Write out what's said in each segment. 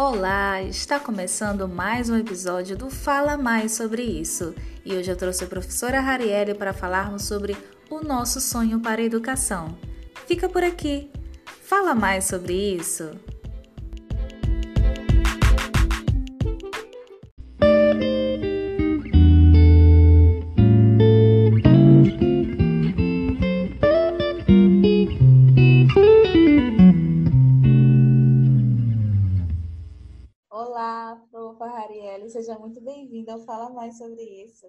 Olá, está começando mais um episódio do Fala Mais sobre isso. E hoje eu trouxe a professora Harielle para falarmos sobre o nosso sonho para a educação. Fica por aqui. Fala mais sobre isso. Seja muito bem-vinda ao Fala Mais sobre isso.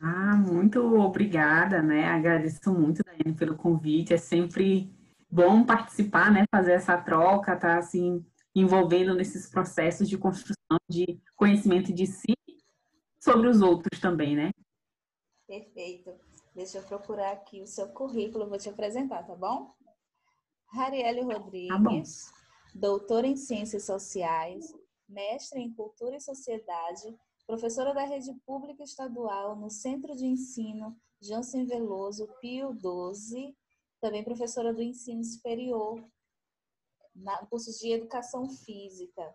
Ah, muito obrigada, né? Agradeço muito, Daiane, pelo convite. É sempre bom participar, né? Fazer essa troca, tá assim, envolvendo nesses processos de construção de conhecimento de si sobre os outros também, né? Perfeito. Deixa eu procurar aqui o seu currículo, vou te apresentar, tá bom? Rodrigues, tá doutora em Ciências Sociais, mestre em Cultura e Sociedade, professora da Rede Pública Estadual no Centro de Ensino Jansen Veloso, Pio 12, também professora do Ensino Superior, cursos de Educação Física.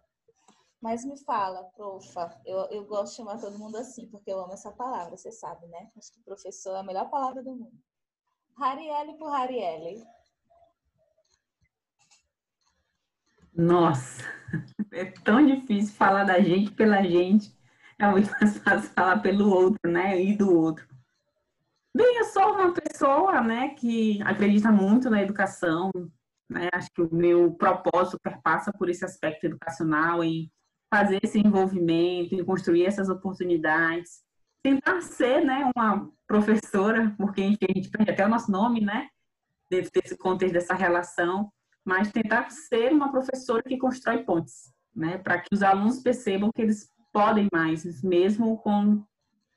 Mas me fala, profa, eu, eu gosto de chamar todo mundo assim, porque eu amo essa palavra, você sabe, né? Acho que professor é a melhor palavra do mundo. Harielle por Harielle. Nossa, é tão difícil falar da gente pela gente. É muito mais fácil falar pelo outro, né? E do outro. Bem, eu sou uma pessoa, né, que acredita muito na educação, né? Acho que o meu propósito perpassa por esse aspecto educacional e fazer esse envolvimento, em construir essas oportunidades, tentar ser, né, uma professora, porque a gente perde até o nosso nome, né, dentro desse contexto dessa relação, mas tentar ser uma professora que constrói pontes, né, para que os alunos percebam que eles podem mais, mesmo com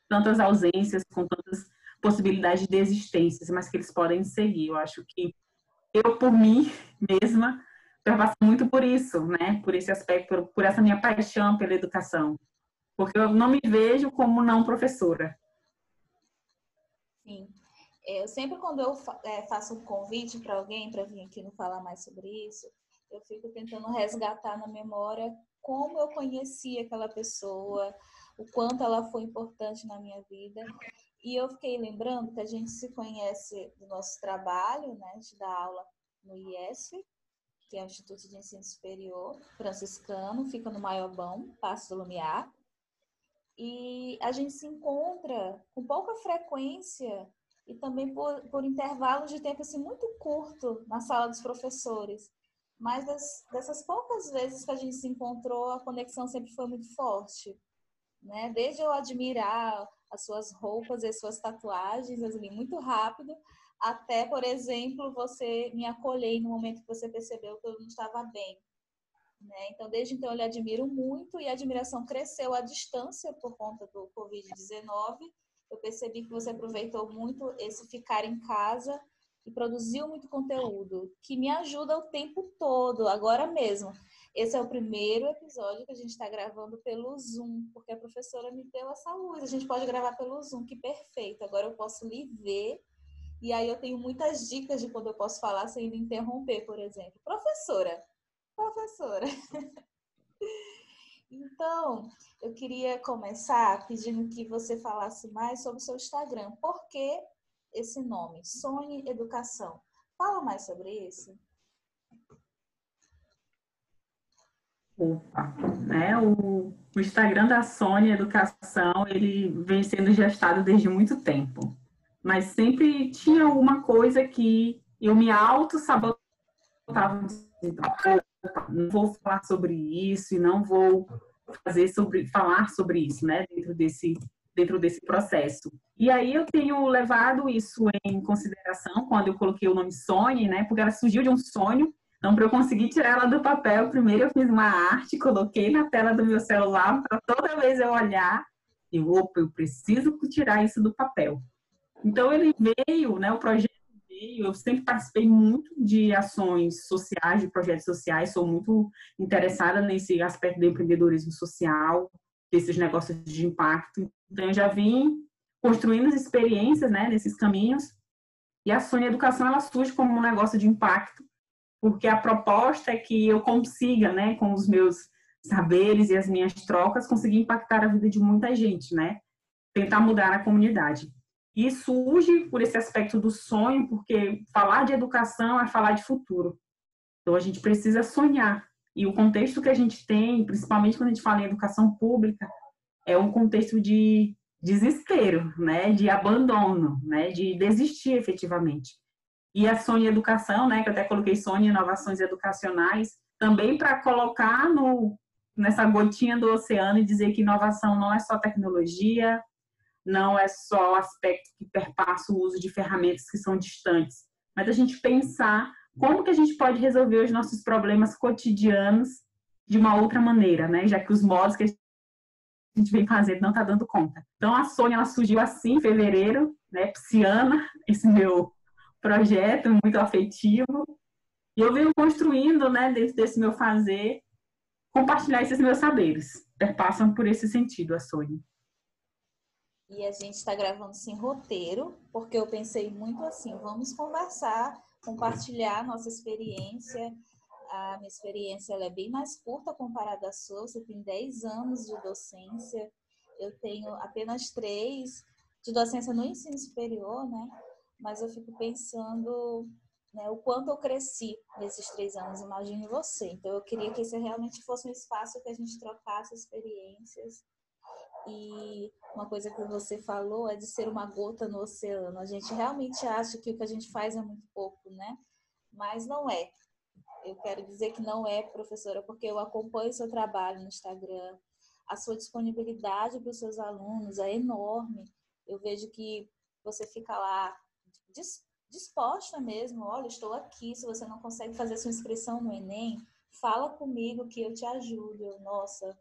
tantas ausências, com tantas possibilidades de desistências, mas que eles podem seguir. Eu acho que eu, por mim mesma, passo muito por isso, né, por esse aspecto, por, por essa minha paixão pela educação, porque eu não me vejo como não professora. Sim. Eu sempre, quando eu é, faço um convite para alguém para vir aqui não falar mais sobre isso, eu fico tentando resgatar na memória como eu conheci aquela pessoa, o quanto ela foi importante na minha vida. E eu fiquei lembrando que a gente se conhece do nosso trabalho, né, de dar aula no IESF, que é o Instituto de Ensino Superior Franciscano, fica no Maiobão, Passo do Lumiar. E a gente se encontra com pouca frequência e também por, por intervalos de tempo assim, muito curto na sala dos professores. Mas das, dessas poucas vezes que a gente se encontrou, a conexão sempre foi muito forte. Né? Desde eu admirar as suas roupas e as suas tatuagens, assim, muito rápido, até, por exemplo, você me acolher no momento que você percebeu que eu não estava bem. Né? Então, desde então, eu lhe admiro muito e a admiração cresceu à distância por conta do Covid-19 eu percebi que você aproveitou muito esse ficar em casa e produziu muito conteúdo, que me ajuda o tempo todo, agora mesmo. Esse é o primeiro episódio que a gente está gravando pelo Zoom, porque a professora me deu essa luz. A gente pode gravar pelo Zoom, que perfeito. Agora eu posso lhe ver e aí eu tenho muitas dicas de quando eu posso falar sem interromper, por exemplo. Professora, professora. Então, eu queria começar pedindo que você falasse mais sobre o seu Instagram. Por que esse nome? Sonhe Educação. Fala mais sobre isso. Opa, né? O, o Instagram da Sônia Educação, ele vem sendo gestado desde muito tempo. Mas sempre tinha alguma coisa que eu me auto-sabotava. Não vou falar sobre isso e não vou fazer sobre falar sobre isso, né, dentro desse dentro desse processo. E aí eu tenho levado isso em consideração quando eu coloquei o nome Sônia, né, porque ela surgiu de um sonho. Então, para eu conseguir tirar ela do papel, primeiro eu fiz uma arte, coloquei na tela do meu celular para toda vez eu olhar e opa, eu preciso tirar isso do papel. Então ele veio, né, o projeto eu sempre participei muito de ações sociais, de projetos sociais, sou muito interessada nesse aspecto do empreendedorismo social, desses negócios de impacto. Então, eu já vim construindo as experiências né, nesses caminhos. E a Sônia Educação, ela surge como um negócio de impacto, porque a proposta é que eu consiga, né, com os meus saberes e as minhas trocas, conseguir impactar a vida de muita gente, né? Tentar mudar a comunidade. E surge por esse aspecto do sonho, porque falar de educação é falar de futuro. Então a gente precisa sonhar. E o contexto que a gente tem, principalmente quando a gente fala em educação pública, é um contexto de desespero, né, de abandono, né, de desistir efetivamente. E a Sônia Educação, né, que eu até coloquei Sônia Inovações Educacionais, também para colocar no, nessa gotinha do oceano e dizer que inovação não é só tecnologia, não é só o aspecto que perpassa o uso de ferramentas que são distantes, mas a gente pensar como que a gente pode resolver os nossos problemas cotidianos de uma outra maneira, né? Já que os modos que a gente vem fazendo não está dando conta. Então a Sônia ela surgiu assim em fevereiro, né? Psiana, esse meu projeto muito afetivo. E eu venho construindo, né, dentro desse meu fazer, compartilhar esses meus saberes. Perpassam por esse sentido a Sônia. E a gente está gravando sem roteiro, porque eu pensei muito assim, vamos conversar, compartilhar nossa experiência. A minha experiência é bem mais curta comparada à sua, você tem 10 anos de docência, eu tenho apenas 3 de docência no ensino superior, né? Mas eu fico pensando né, o quanto eu cresci nesses três anos, imagine você. Então, eu queria que esse realmente fosse um espaço que a gente trocasse experiências e uma coisa que você falou é de ser uma gota no oceano. A gente realmente acha que o que a gente faz é muito pouco, né? Mas não é. Eu quero dizer que não é, professora, porque eu acompanho o seu trabalho no Instagram. A sua disponibilidade para os seus alunos é enorme. Eu vejo que você fica lá disposta mesmo. Olha, estou aqui. Se você não consegue fazer sua inscrição no Enem, fala comigo que eu te ajudo. Nossa,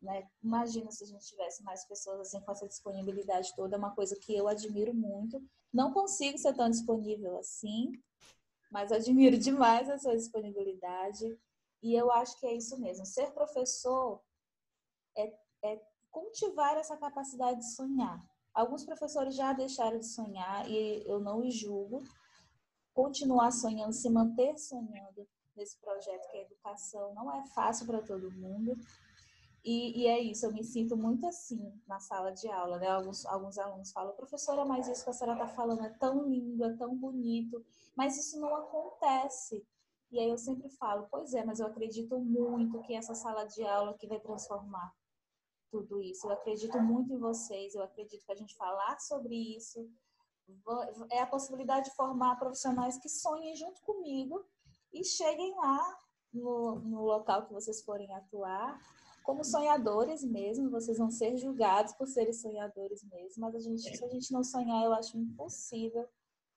né? Imagina se a gente tivesse mais pessoas assim com essa disponibilidade toda, é uma coisa que eu admiro muito. Não consigo ser tão disponível assim, mas admiro demais a sua disponibilidade. E eu acho que é isso mesmo. Ser professor é, é cultivar essa capacidade de sonhar. Alguns professores já deixaram de sonhar e eu não os julgo. Continuar sonhando, se manter sonhando nesse projeto que é educação não é fácil para todo mundo. E, e, é isso, eu me sinto muito assim na sala de aula, né? Alguns, alguns alunos falam, professora, mas isso que a senhora está falando é tão lindo, é tão bonito, mas isso não acontece. E aí eu sempre falo, pois é, mas eu acredito muito que essa sala de aula que vai transformar tudo isso. Eu acredito muito em vocês, eu acredito que a gente falar sobre isso é a possibilidade de formar profissionais que sonhem junto comigo e cheguem lá no, no local que vocês forem atuar como sonhadores mesmo, vocês vão ser julgados por serem sonhadores mesmo, mas a gente, se a gente não sonhar, eu acho impossível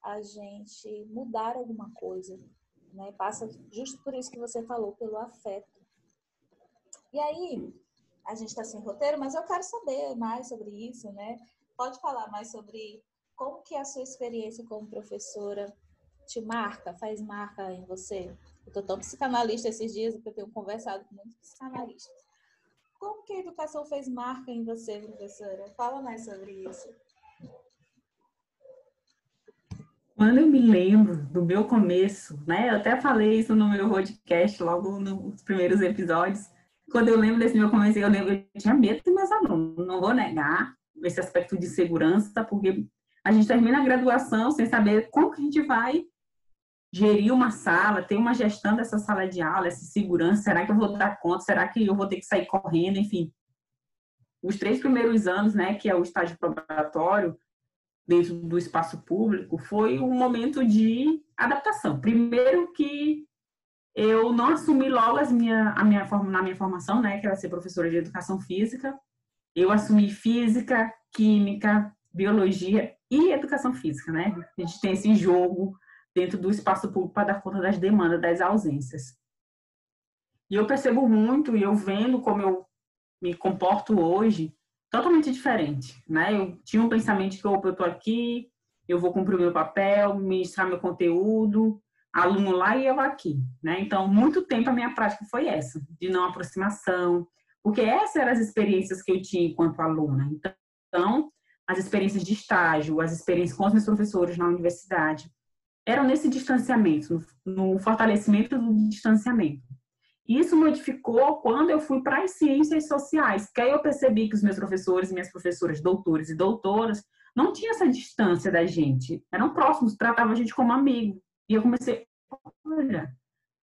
a gente mudar alguma coisa, né? Passa justo por isso que você falou, pelo afeto. E aí, a gente está sem roteiro, mas eu quero saber mais sobre isso, né? Pode falar mais sobre como que a sua experiência como professora te marca, faz marca em você? Eu tô tão psicanalista esses dias, porque eu tenho conversado com muitos psicanalistas. Como que a educação fez marca em você, professora? Fala mais sobre isso. Quando eu me lembro do meu começo, né? Eu até falei isso no meu podcast, logo nos primeiros episódios. Quando eu lembro desse meu começo, eu lembro eu tinha medo dos meus alunos. Não vou negar esse aspecto de segurança, porque a gente termina a graduação sem saber como que a gente vai gerir uma sala, ter uma gestão dessa sala de aula, essa segurança, será que eu vou dar conta, será que eu vou ter que sair correndo, enfim. Os três primeiros anos, né, que é o estágio probatório, dentro do espaço público, foi um momento de adaptação. Primeiro que eu não assumi logo as minha, a minha, na minha formação, né, que era ser professora de educação física, eu assumi física, química, biologia e educação física, né? A gente tem esse jogo dentro do espaço público para dar conta das demandas, das ausências. E eu percebo muito, e eu vendo como eu me comporto hoje, totalmente diferente, né? Eu tinha um pensamento que, opa, eu estou aqui, eu vou cumprir o meu papel, ministrar meu conteúdo, aluno lá e eu aqui, né? Então, muito tempo a minha prática foi essa, de não aproximação, porque essas eram as experiências que eu tinha enquanto aluna. Então, as experiências de estágio, as experiências com os meus professores na universidade, eram nesse distanciamento, no, fortalecimento do distanciamento. Isso modificou quando eu fui para as ciências sociais, que aí eu percebi que os meus professores, minhas professoras, doutores e doutoras, não tinham essa distância da gente, eram próximos, tratavam a gente como amigo. E eu comecei, olha,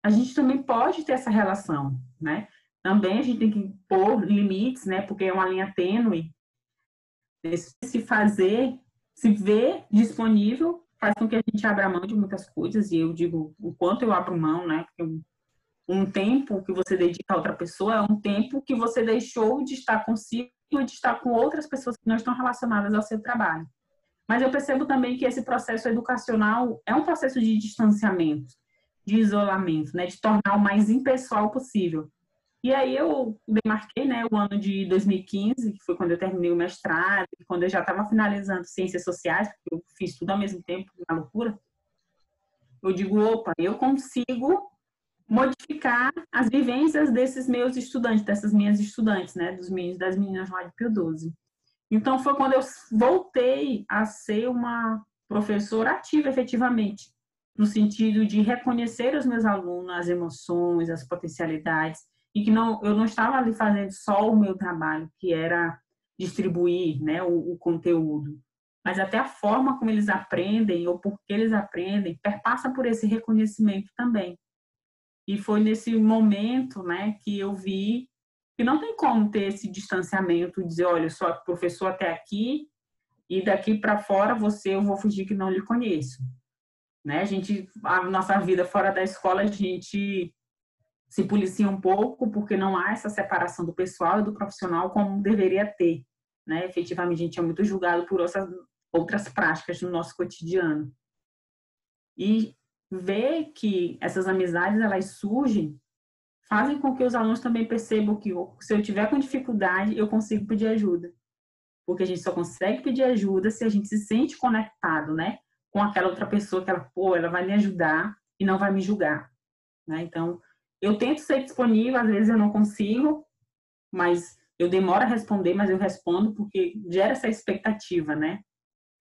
a gente também pode ter essa relação, né? Também a gente tem que pôr limites, né? Porque é uma linha tênue. Se fazer, se ver disponível, faz com que a gente abra mão de muitas coisas. E eu digo o quanto eu abro mão, né? Porque um tempo que você dedica a outra pessoa é um tempo que você deixou de estar consigo e de estar com outras pessoas que não estão relacionadas ao seu trabalho. Mas eu percebo também que esse processo educacional é um processo de distanciamento, de isolamento, né, de tornar o mais impessoal possível. E aí eu demarquei, né, o ano de 2015, que foi quando eu terminei o mestrado, quando eu já estava finalizando ciências sociais, porque eu fiz tudo ao mesmo tempo, na loucura. Eu digo, opa, eu consigo modificar as vivências desses meus estudantes, dessas minhas estudantes, né, dos meninos das meninas lá de Pio 12. Então foi quando eu voltei a ser uma professora ativa efetivamente, no sentido de reconhecer os meus alunos, as emoções, as potencialidades, e que não eu não estava ali fazendo só o meu trabalho, que era distribuir, né, o, o conteúdo, mas até a forma como eles aprendem ou por que eles aprendem perpassa por esse reconhecimento também. E foi nesse momento, né, que eu vi que não tem como ter esse distanciamento, dizer, olha, eu sou professor até aqui e daqui para fora você eu vou fingir que não lhe conheço. Né? A gente a nossa vida fora da escola a gente se policia um pouco porque não há essa separação do pessoal e do profissional como deveria ter, né? Efetivamente a gente é muito julgado por outras outras práticas no nosso cotidiano. E ver que essas amizades elas surgem fazem com que os alunos também percebam que se eu tiver com dificuldade, eu consigo pedir ajuda. Porque a gente só consegue pedir ajuda se a gente se sente conectado, né? Com aquela outra pessoa que ela, pô, ela vai me ajudar e não vai me julgar, né? Então, eu tento ser disponível, às vezes eu não consigo, mas eu demoro a responder, mas eu respondo porque gera essa expectativa, né?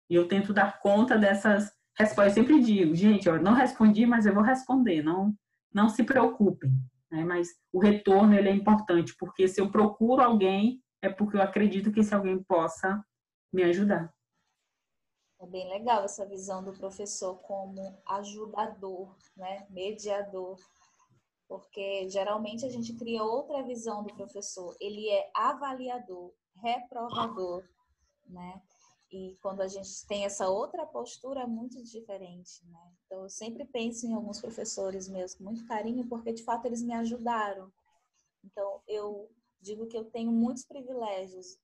E eu tento dar conta dessas resposta, eu sempre digo, gente, eu não respondi, mas eu vou responder, não, não se preocupem. Né? Mas o retorno ele é importante, porque se eu procuro alguém, é porque eu acredito que esse alguém possa me ajudar. É bem legal essa visão do professor como ajudador, né? mediador, porque geralmente a gente cria outra visão do professor. Ele é avaliador, reprovador, né? E quando a gente tem essa outra postura, é muito diferente, né? Então, eu sempre penso em alguns professores meus com muito carinho, porque de fato eles me ajudaram. Então, eu digo que eu tenho muitos privilégios.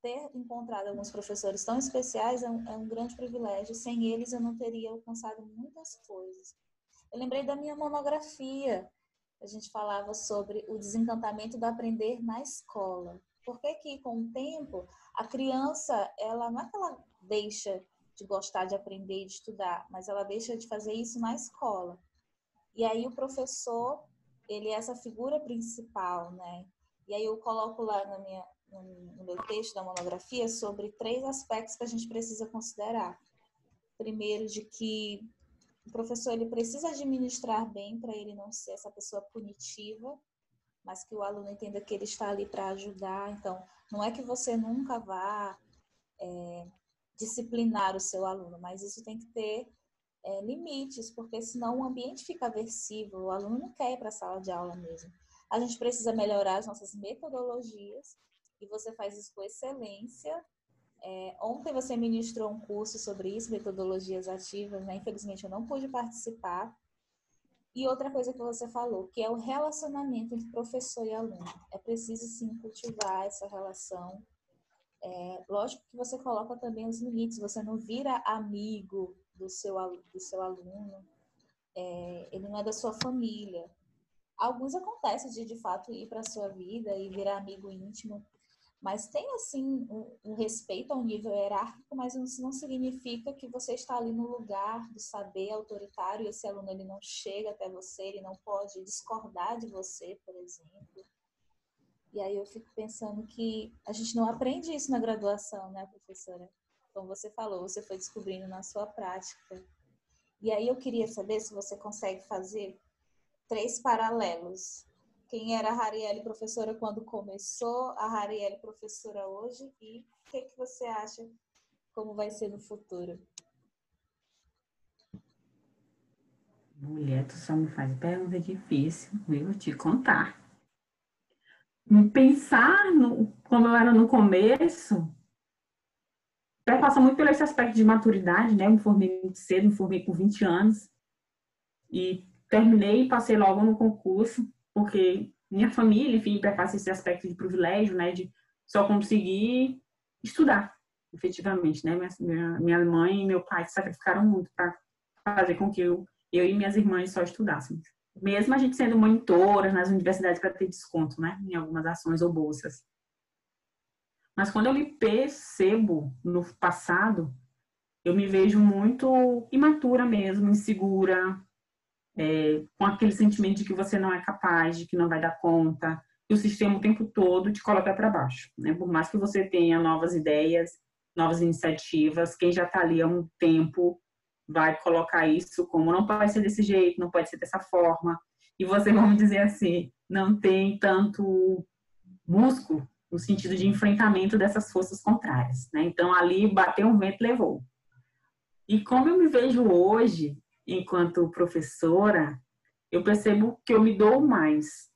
Ter encontrado alguns professores tão especiais é um, é um grande privilégio. Sem eles, eu não teria alcançado muitas coisas. Eu lembrei da minha monografia. A gente falava sobre o desencantamento do aprender na escola. Por que que, com o tempo, a criança, ela não é que ela deixa de gostar de aprender e de estudar, mas ela deixa de fazer isso na escola. E aí o professor, ele é essa figura principal, né? E aí eu coloco lá na minha, no meu texto da monografia sobre três aspectos que a gente precisa considerar. Primeiro, de que o professor ele precisa administrar bem para ele não ser essa pessoa punitiva, mas que o aluno entenda que ele está ali para ajudar. Então, não é que você nunca vá é, disciplinar o seu aluno, mas isso tem que ter é, limites, porque senão o ambiente fica aversivo, o aluno não quer ir para a sala de aula mesmo. A gente precisa melhorar as nossas metodologias e você faz isso com excelência. É, ontem você ministrou um curso sobre isso, metodologias ativas, né? Infelizmente eu não pude participar, e outra coisa que você falou, que é o relacionamento entre professor e aluno. É preciso sim cultivar essa relação. É, lógico que você coloca também os limites, você não vira amigo do seu, do seu aluno, é, ele não é da sua família. Alguns acontecem de de fato ir para a sua vida e virar amigo íntimo, mas tem, assim, um, um respeito ao nível hierárquico, mas isso não significa que você está ali no lugar do saber autoritário e esse aluno ele não chega até você, ele não pode discordar de você, por exemplo. E aí eu fico pensando que a gente não aprende isso na graduação, né, professora? como você falou, você foi descobrindo na sua prática. E aí eu queria saber se você consegue fazer três paralelos. Quem era a Harielle professora quando começou, a Harielle professora hoje e o que, que você acha como vai ser no futuro? Mulher, tu só me faz pergunta difícil, viu? Te contar. Pensar no, como eu era no começo, passa muito pelo esse aspecto de maturidade, né? Eu me formei muito cedo, me formei com 20 anos. E terminei e passei logo no concurso, porque minha família, enfim, passa esse aspecto de privilégio, né? De só conseguir estudar, efetivamente, né? Minha, minha mãe e meu pai sacrificaram muito para fazer com que eu, eu e minhas irmãs só estudássemos. Mesmo a gente sendo monitoras nas universidades para ter desconto, né? Em algumas ações ou bolsas. Mas quando eu me percebo no passado, eu me vejo muito imatura mesmo, insegura, é, com aquele sentimento de que você não é capaz, de que não vai dar conta, e o sistema o tempo todo te coloca para baixo. Né? Por mais que você tenha novas ideias, novas iniciativas, quem já está ali há um tempo vai colocar isso como não pode ser desse jeito, não pode ser dessa forma, e você, vamos dizer assim, não tem tanto músculo no sentido de enfrentamento dessas forças contrárias. Né? Então, ali bateu um vento, levou. E como eu me vejo hoje, enquanto professora, eu percebo que eu me dou mais.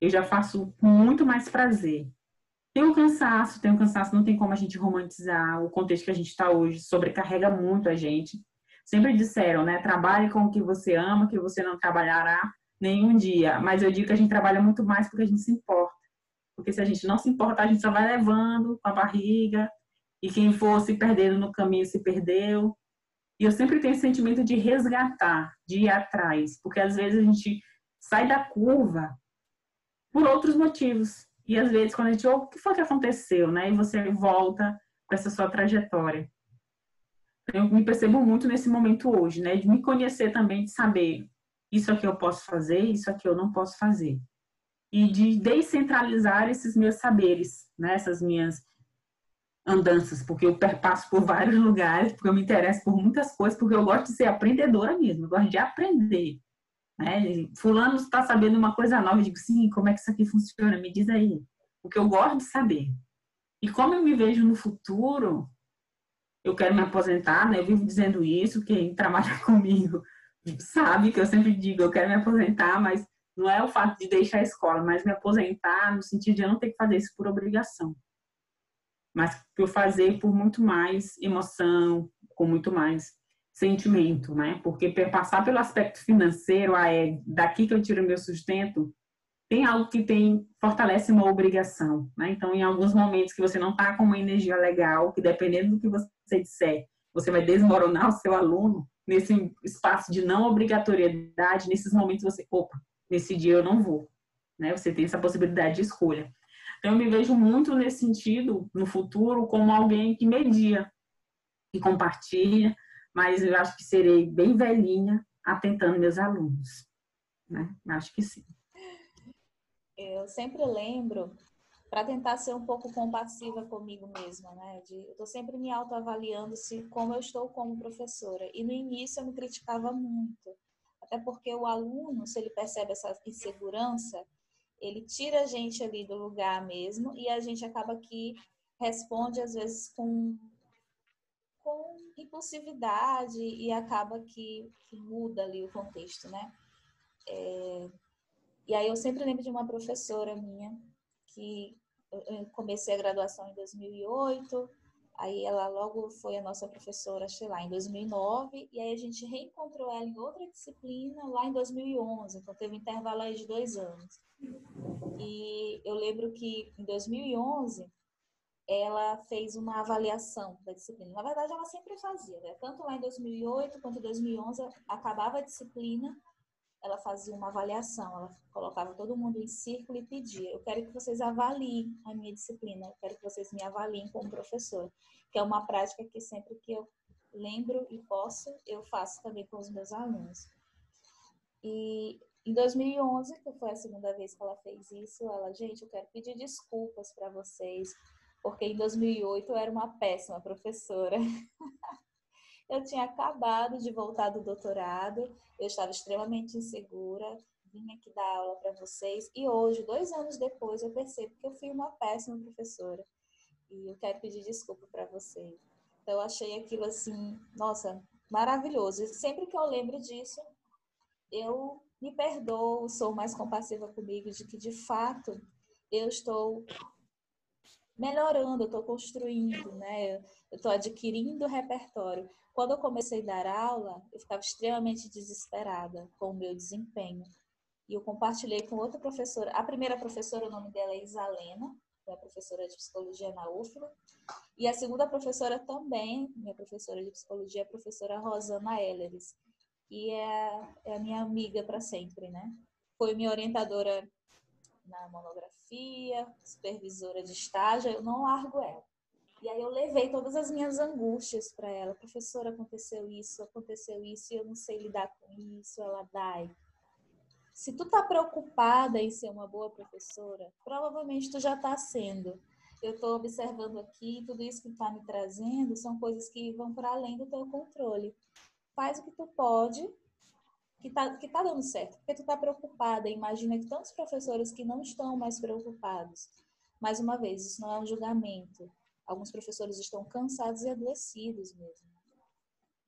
Eu já faço com muito mais prazer. Tem um cansaço, tem um cansaço, não tem como a gente romantizar. O contexto que a gente está hoje sobrecarrega muito a gente. Sempre disseram, né? Trabalhe com o que você ama, que você não trabalhará nenhum dia. Mas eu digo que a gente trabalha muito mais porque a gente se importa. Porque se a gente não se importar, a gente só vai levando com a barriga, e quem for se perdendo no caminho se perdeu. E eu sempre tenho esse sentimento de resgatar, de ir atrás, porque às vezes a gente sai da curva por outros motivos. E às vezes quando a gente, oh, o que foi que aconteceu, né? E você volta para essa sua trajetória. Eu me percebo muito nesse momento hoje, né? De me conhecer também, de saber isso aqui eu posso fazer, isso aqui eu não posso fazer e de descentralizar esses meus saberes, né? essas minhas andanças, porque eu perpasso por vários lugares, porque eu me interesso por muitas coisas, porque eu gosto de ser aprendedora mesmo, eu gosto de aprender. Né? Fulano está sabendo uma coisa nova, eu digo, sim, como é que isso aqui funciona? Me diz aí. Porque eu gosto de saber. E como eu me vejo no futuro, eu quero me aposentar, né? Eu vivo dizendo isso, quem trabalha comigo sabe que eu sempre digo, eu quero me aposentar, mas não é o fato de deixar a escola, mas me aposentar no sentido de eu não ter que fazer isso por obrigação. Mas por fazer por muito mais emoção, com muito mais sentimento, né? Porque passar pelo aspecto financeiro, ah, é daqui que eu tiro meu sustento, tem algo que tem fortalece uma obrigação, né? Então, em alguns momentos que você não está com uma energia legal, que dependendo do que você disser, você vai desmoronar o seu aluno nesse espaço de não obrigatoriedade, nesses momentos você, opa, nesse dia eu não vou. Né? Você tem essa possibilidade de escolha. Então, eu me vejo muito nesse sentido, no futuro, como alguém que media, que compartilha, mas eu acho que serei bem velhinha atentando meus alunos. Né? Acho que sim. Eu sempre lembro, para tentar ser um pouco compassiva comigo mesma, né? De, eu estou sempre me autoavaliando se como eu estou como professora. E no início eu me criticava muito até porque o aluno, se ele percebe essa insegurança, ele tira a gente ali do lugar mesmo e a gente acaba que responde às vezes com, com impulsividade e acaba que, que muda ali o contexto, né? É, e aí eu sempre lembro de uma professora minha que eu comecei a graduação em 2008 Aí ela logo foi a nossa professora, sei lá, em 2009, e aí a gente reencontrou ela em outra disciplina lá em 2011, então teve um intervalo aí de dois anos. E eu lembro que em 2011 ela fez uma avaliação da disciplina. Na verdade, ela sempre fazia, né? Tanto lá em 2008 quanto em 2011, acabava a disciplina, ela fazia uma avaliação, ela colocava todo mundo em círculo e pedia: Eu quero que vocês avaliem a minha disciplina, eu quero que vocês me avaliem como professor, que é uma prática que sempre que eu lembro e posso, eu faço também com os meus alunos. E em 2011, que foi a segunda vez que ela fez isso, ela, gente, eu quero pedir desculpas para vocês, porque em 2008 eu era uma péssima professora. eu tinha acabado de voltar do doutorado, eu estava extremamente insegura, vim aqui dar aula para vocês e hoje, dois anos depois, eu percebo que eu fui uma péssima professora e eu quero pedir desculpa para vocês. Então, eu achei aquilo assim, nossa, maravilhoso. E sempre que eu lembro disso, eu me perdoo, sou mais compassiva comigo, de que de fato eu estou melhorando, eu estou construindo, né? Eu estou adquirindo repertório. Quando eu comecei a dar aula, eu ficava extremamente desesperada com o meu desempenho. E eu compartilhei com outra professora. A primeira professora, o nome dela é Isalena, é professora de psicologia na UFLA. E a segunda professora também, minha professora de psicologia, é a professora Rosana Elleres, que é, é a minha amiga para sempre, né? Foi minha orientadora na monografia, supervisora de estágio, eu não largo ela. E aí eu levei todas as minhas angústias para ela. Professora, aconteceu isso, aconteceu isso, e eu não sei lidar com isso. Ela, dai, se tu tá preocupada em ser uma boa professora, provavelmente tu já tá sendo. Eu estou observando aqui, tudo isso que está me trazendo são coisas que vão para além do teu controle. Faz o que tu pode, que tá, que tá dando certo, porque tu tá preocupada. Imagina que tantos professores que não estão mais preocupados. Mais uma vez, isso não é um julgamento. Alguns professores estão cansados e adoecidos mesmo.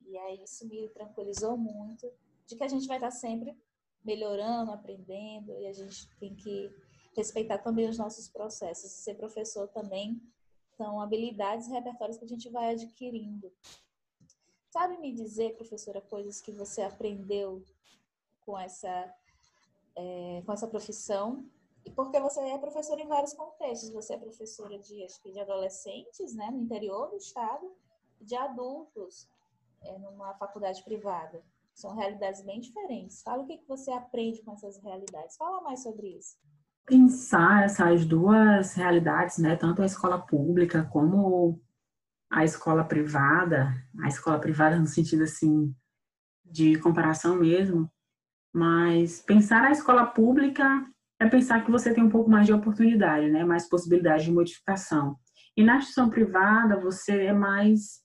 E aí isso me tranquilizou muito de que a gente vai estar sempre melhorando, aprendendo, e a gente tem que respeitar também os nossos processos. Ser professor também são habilidades e repertórios que a gente vai adquirindo. Sabe me dizer, professora, coisas que você aprendeu com essa, é, com essa profissão? E porque você é professora em vários contextos. Você é professora de, acho que de adolescentes, né, no interior do estado, de adultos, é, numa faculdade privada. São realidades bem diferentes. Fala o que, que você aprende com essas realidades. Fala mais sobre isso. Pensar essas duas realidades, né? Tanto a escola pública como a escola privada, a escola privada no sentido assim de comparação mesmo, mas pensar a escola pública é pensar que você tem um pouco mais de oportunidade, né? Mais possibilidade de modificação. E na instituição privada você é mais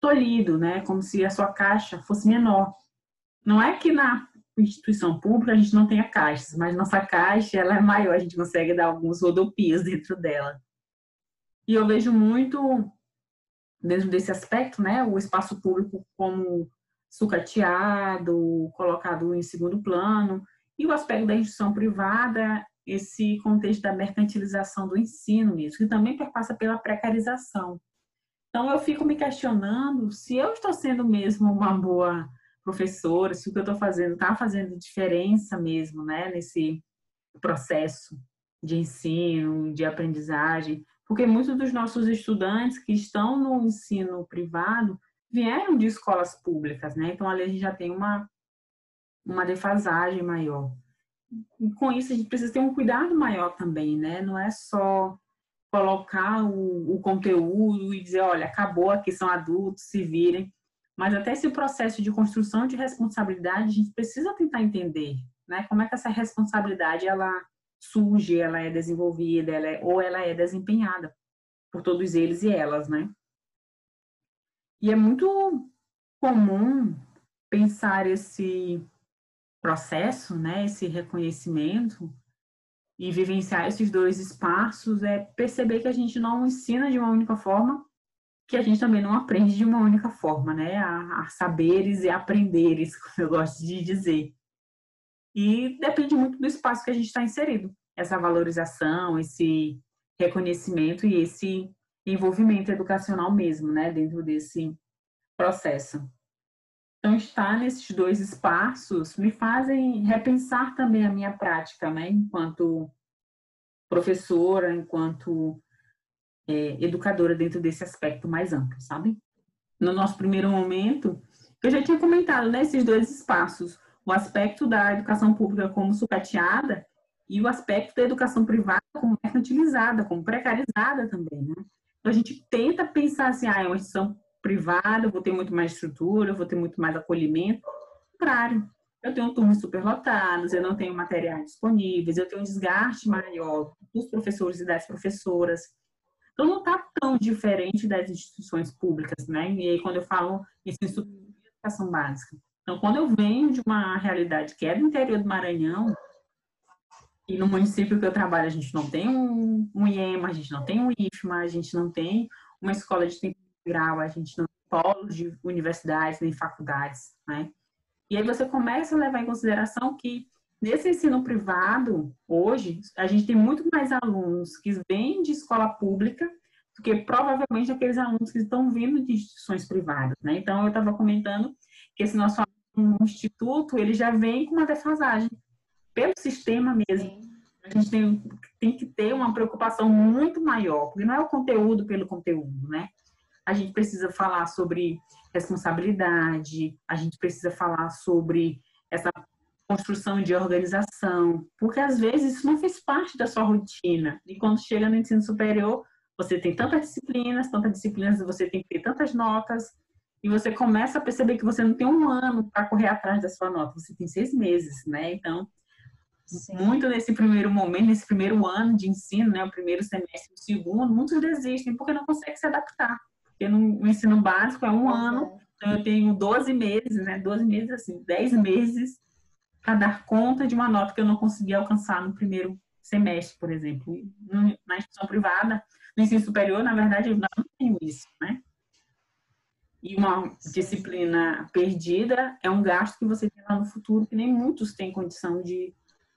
tolhido, né? Como se a sua caixa fosse menor. Não é que na instituição pública a gente não tenha caixas, mas nossa caixa ela é maior, a gente consegue dar alguns rodopios dentro dela. E eu vejo muito dentro desse aspecto, né, o espaço público como sucateado, colocado em segundo plano, e o aspecto da instituição privada, esse contexto da mercantilização do ensino mesmo, que também passa pela precarização. Então eu fico me questionando se eu estou sendo mesmo uma boa professora, se o que eu estou fazendo está fazendo diferença mesmo, né, nesse processo de ensino, de aprendizagem, porque muitos dos nossos estudantes que estão no ensino privado vieram de escolas públicas, né? Então ali a gente já tem uma uma defasagem maior. E com isso a gente precisa ter um cuidado maior também, né? Não é só colocar o, o conteúdo e dizer, olha, acabou, aqui são adultos, se virem. Mas até esse processo de construção de responsabilidade, a gente precisa tentar entender, né? Como é que essa responsabilidade ela surge, ela é desenvolvida, ela é, ou ela é desempenhada por todos eles e elas, né? E é muito comum pensar esse processo, né, esse reconhecimento e vivenciar esses dois espaços é perceber que a gente não ensina de uma única forma que a gente também não aprende de uma única forma, né? A, a saberes e aprenderes, como eu gosto de dizer. E depende muito do espaço que a gente está inserido. Essa valorização, esse reconhecimento e esse envolvimento educacional mesmo, né? Dentro desse processo. Então, estar nesses dois espaços me fazem repensar também a minha prática, né? Enquanto professora, enquanto é, educadora dentro desse aspecto mais amplo, sabe? No nosso primeiro momento, eu já tinha comentado né, dois espaços, o aspecto da educação pública como sucateada e o aspecto da educação privada como mercantilizada, como precarizada também, né? Então a gente tenta pensar assim, ah, é uma instituição privada, vou ter muito mais estrutura, vou ter muito mais acolhimento. Claro, eu tenho turmas superlotadas, eu não tenho materiais disponíveis, eu tenho um desgaste maior dos professores e das professoras, Então, não está tão diferente das instituições públicas, né? E aí, quando eu falo ensino de educação básica. Então, quando eu venho de uma realidade que é do interior do Maranhão, e no município que eu trabalho, a gente não tem um, um IEMA, a gente não tem um IFMA, a gente não tem uma escola de tempo integral, a gente não tem polos de universidades nem faculdades, né? E aí você começa a levar em consideração que nesse ensino privado, hoje, a gente tem muito mais alunos que vêm de escola pública do que provavelmente aqueles alunos que estão vindo de instituições privadas, né? Então, eu estava comentando que esse nosso instituto, ele já vem com uma defasagem pelo sistema mesmo. A gente tem, tem que ter uma preocupação muito maior, porque não é o conteúdo pelo conteúdo, né? A gente precisa falar sobre responsabilidade, a gente precisa falar sobre essa construção de organização, porque às vezes isso não fez parte da sua rotina. E quando chega no ensino superior, você tem tantas disciplinas, tantas disciplinas, você tem que ter tantas notas, e você começa a perceber que você não tem um ano para correr atrás da sua nota, você tem seis meses, né? Então, Sim. muito nesse primeiro momento, nesse primeiro ano de ensino, né, o primeiro semestre, o segundo, muitos desistem porque não conseguem se adaptar. Porque no ensino básico é um ano, então eu tenho 12 meses, né, 12 meses assim, 10 meses para dar conta de uma nota que eu não consegui alcançar no primeiro semestre, por exemplo. Na instituição privada, no ensino superior, na verdade, eu não tenho isso, né? E uma disciplina perdida é um gasto que você tem lá no futuro que nem muitos têm condição de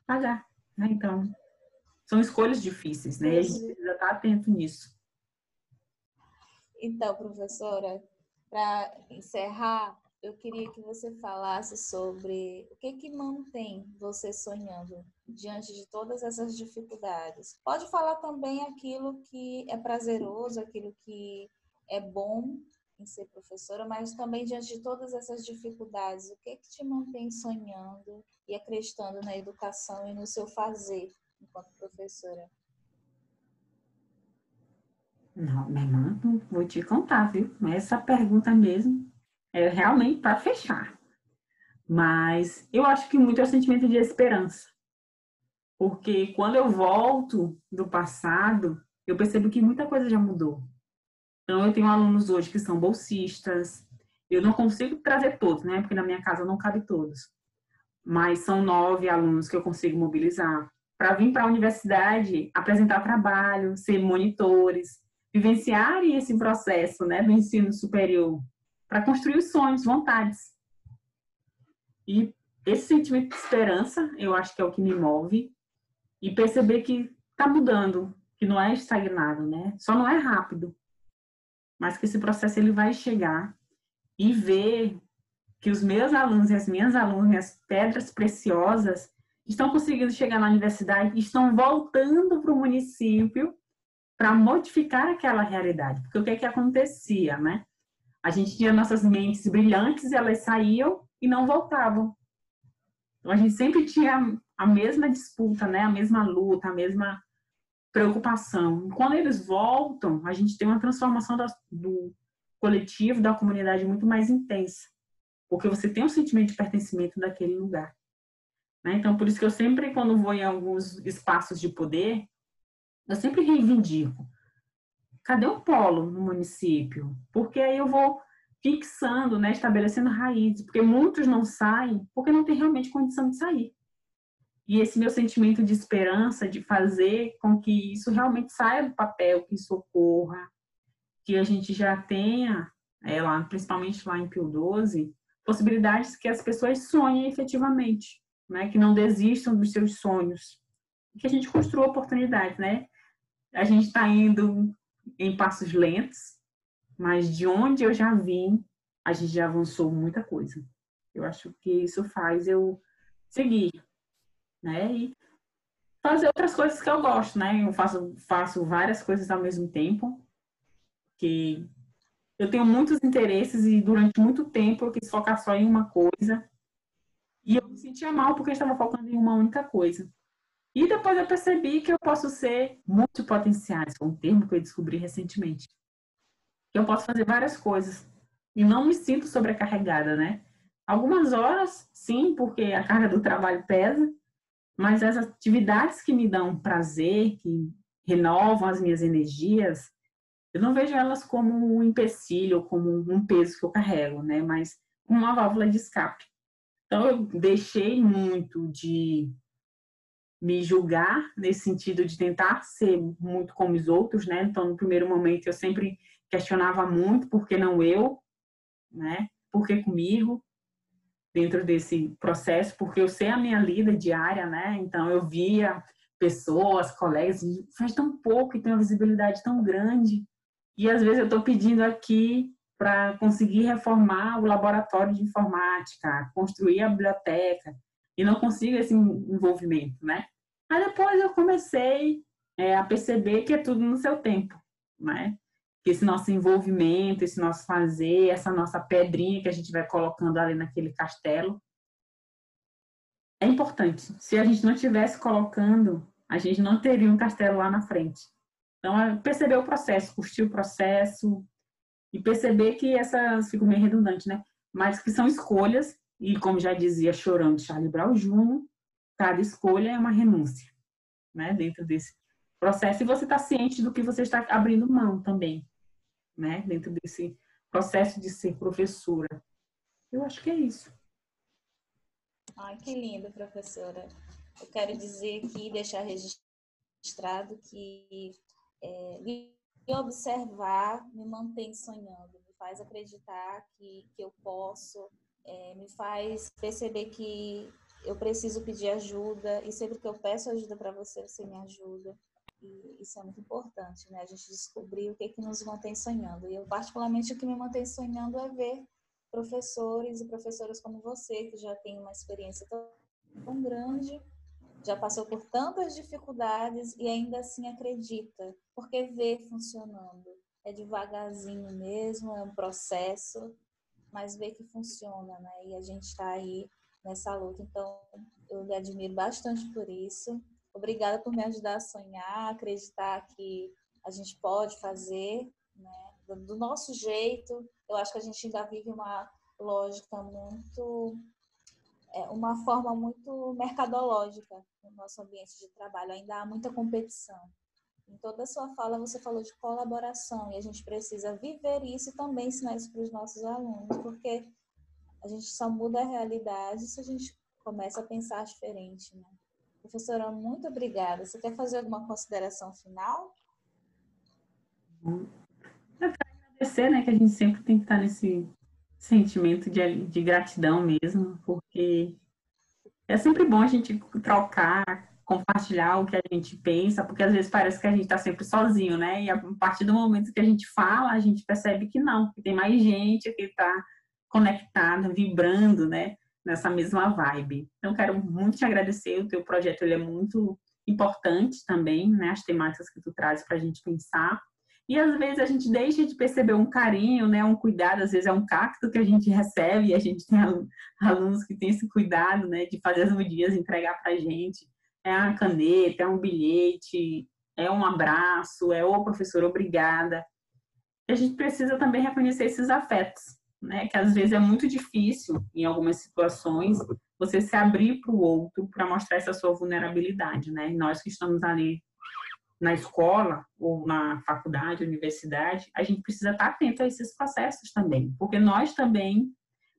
pagar. Né? Então, são escolhas difíceis, né? E a gente precisa estar atento nisso. Então, professora, para encerrar, eu queria que você falasse sobre o que que mantém você sonhando diante de todas essas dificuldades. Pode falar também aquilo que é prazeroso, aquilo que é bom em ser professora, mas também diante de todas essas dificuldades, o que, que te mantém sonhando e acreditando na educação e no seu fazer enquanto professora? Não, minha irmã, vou te contar, viu? Essa pergunta mesmo é realmente para fechar. Mas eu acho que muito é o sentimento de esperança. Porque quando eu volto do passado, eu percebo que muita coisa já mudou. Então, eu tenho alunos hoje que são bolsistas. Eu não consigo trazer todos, né? Porque na minha casa não cabe todos. Mas são nove alunos que eu consigo mobilizar para vir para a universidade, apresentar trabalho, ser monitores, vivenciarem esse processo, né, do ensino superior, para construir os sonhos, vontades. E esse sentimento de esperança, eu acho que é o que me move e perceber que está mudando, que não é estagnado, né? Só não é rápido, mas que esse processo ele vai chegar e ver que os meus alunos e as minhas alunas, pedras preciosas, estão conseguindo chegar na universidade e estão voltando para o município para modificar aquela realidade. Porque o que é que acontecia, né? A gente tinha nossas mentes brilhantes, elas saíam e não voltavam. Então a gente sempre tinha a mesma disputa, né? A mesma luta, a mesma preocupação. Quando eles voltam, a gente tem uma transformação da, do coletivo, da comunidade muito mais intensa, porque você tem um sentimento de pertencimento daquele lugar. Né? Então, por isso que eu sempre, quando vou em alguns espaços de poder, eu sempre reivindico. Cadê o polo no município? Porque aí eu vou fixando, né, estabelecendo raízes, porque muitos não saem porque não tem realmente condição de sair. E esse meu sentimento de esperança, de fazer com que isso realmente saia do papel, que isso ocorra, que a gente já tenha, é, lá, principalmente lá em Pio 12, possibilidades que as pessoas sonhem efetivamente, né? que não desistam dos seus sonhos, que a gente construa oportunidades, né? A gente está indo em passos lentos, mas de onde eu já vim, a gente já avançou muita coisa. Eu acho que isso faz eu seguir, né? E fazer outras coisas que eu gosto, né? Eu faço, faço várias coisas ao mesmo tempo, que eu tenho muitos interesses e durante muito tempo eu quis focar só em uma coisa e eu me sentia mal porque eu estava focando em uma única coisa. E depois eu percebi que eu posso ser multipotenciais, foi um termo que eu descobri recentemente. Que eu posso fazer várias coisas e não me sinto sobrecarregada, né? Algumas horas, sim, porque a carga do trabalho pesa, mas as atividades que me dão prazer, que renovam as minhas energias, eu não vejo elas como um empecilho, como um peso que eu carrego, né? Mas uma válvula de escape. Então, eu deixei muito de me julgar nesse sentido de tentar ser muito como os outros, né? Então, no primeiro momento, eu sempre questionava muito por que não eu, né? Por que comigo? Dentro desse processo, porque eu sei a minha lida diária, né? Então, eu via pessoas, colegas, faz tão pouco e tem uma visibilidade tão grande. E às vezes eu estou pedindo aqui para conseguir reformar o laboratório de informática, construir a biblioteca, e não consigo esse envolvimento, né? Aí depois eu comecei é, a perceber que é tudo no seu tempo, né? Esse nosso envolvimento, esse nosso fazer, essa nossa pedrinha que a gente vai colocando ali naquele castelo, é importante. Se a gente não estivesse colocando, a gente não teria um castelo lá na frente. Então, é perceber o processo, curtir o processo e perceber que essas, fico meio redundante, né? Mas que são escolhas, e como já dizia Chorando Charlie Brown Jr., cada escolha é uma renúncia, né? Dentro desse processo. E você está ciente do que você está abrindo mão também, né? Dentro desse processo de ser professora. Eu acho que é isso. Ai, que lindo, professora. Eu quero dizer aqui, deixar registrado que é, me observar me mantém sonhando, me faz acreditar que, que eu posso, é, me faz perceber que eu preciso pedir ajuda e sempre que eu peço ajuda para você, você me ajuda. E isso é muito importante, né? A gente descobrir o que, é que nos mantém sonhando. E eu, particularmente, o que me mantém sonhando é ver professores e professoras como você, que já tem uma experiência tão, grande já passou por tantas dificuldades e ainda assim acredita, porque vê funcionando. É devagarzinho mesmo, é um processo, mas vê que funciona, né? E a gente está aí nessa luta. Então, eu lhe admiro bastante por isso. Obrigada por me ajudar a sonhar, acreditar que a gente pode fazer, né? Do nosso jeito. Eu acho que a gente ainda vive uma lógica muito é uma forma muito mercadológica no nosso ambiente de trabalho. Ainda há muita competição. Em toda a sua fala, você falou de colaboração e a gente precisa viver isso e também ensinar isso para os nossos alunos, porque a gente só muda a realidade se a gente começa a pensar diferente. Né? Professora, muito obrigada. Você quer fazer alguma consideração final? Eu quero agradecer, né, que a gente sempre tem que estar nesse sentimento de, de gratidão mesmo, porque é sempre bom a gente trocar, compartilhar o que a gente pensa, porque às vezes parece que a gente está sempre sozinho, né? E a partir do momento que a gente fala, a gente percebe que não, que tem mais gente que está conectada, vibrando, né? Nessa mesma vibe. Então, quero muito te agradecer. O teu projeto ele é muito importante também, né? As temáticas que tu traz para a gente pensar. E às vezes a gente deixa de perceber um carinho, né, um cuidado, às vezes é um cacto que a gente recebe e a gente tem alunos que têm esse cuidado, né, de fazer as medidas, entregar para a gente. É uma caneta, é um bilhete, é um abraço, é o professor, obrigada. E a gente precisa também reconhecer esses afetos, né, que às vezes é muito difícil em algumas situações você se abrir para o outro para mostrar essa sua vulnerabilidade, né? E nós que estamos ali na escola ou na faculdade, universidade, a gente precisa estar atento a esses processos também, porque nós também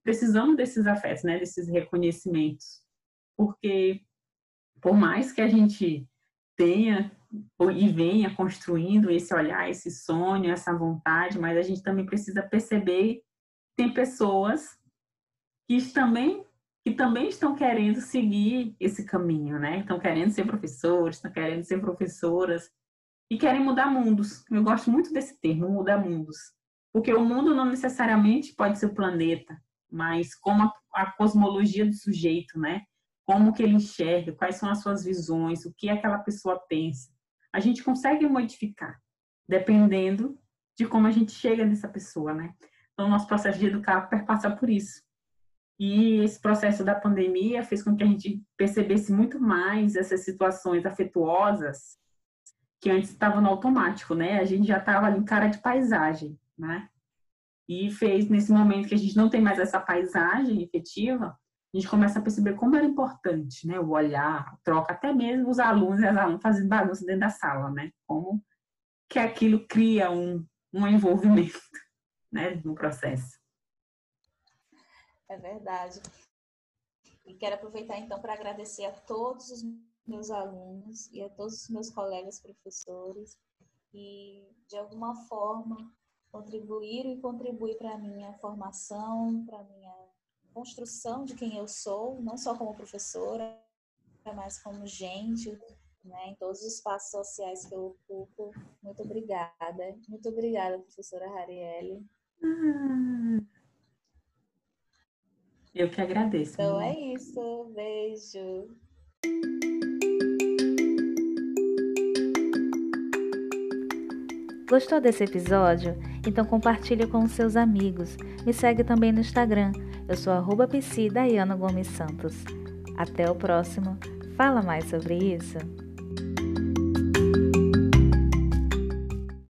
precisamos desses afetos, né, desses reconhecimentos, porque por mais que a gente tenha e venha construindo esse olhar, esse sonho, essa vontade, mas a gente também precisa perceber tem pessoas que também que também estão querendo seguir esse caminho, né? Estão querendo ser professores, estão querendo ser professoras e querem mudar mundos. Eu gosto muito desse termo, mudar mundos. Porque o mundo não necessariamente pode ser o planeta, mas como a, a cosmologia do sujeito, né? Como que ele enxerga, quais são as suas visões, o que aquela pessoa pensa. A gente consegue modificar, dependendo de como a gente chega nessa pessoa, né? Então, o nosso processo de educar perpassa por isso. E esse processo da pandemia fez com que a gente percebesse muito mais essas situações afetuosas que antes estava no automático, né? A gente já estava ali em cara de paisagem, né? E fez nesse momento que a gente não tem mais essa paisagem efetiva, a gente começa a perceber como era importante, né? O olhar, a troca, até mesmo os alunos e as alunas fazendo bagunça dentro da sala, né? Como que aquilo cria um, um envolvimento né, no processo. É verdade. E quero aproveitar então para agradecer a todos os meus alunos e a todos os meus colegas professores que de alguma forma contribuíram e contribuem para a minha formação, para a minha construção de quem eu sou, não só como professora, mas como gente, né, em todos os espaços sociais que eu ocupo. Muito obrigada. Muito obrigada, professora Harielle. Ah, eu que agradeço. Então é isso. Beijo. Gostou desse episódio? Então compartilhe com os seus amigos. Me segue também no Instagram. Eu sou arroba Gomes Santos. Até o próximo. Fala mais sobre isso.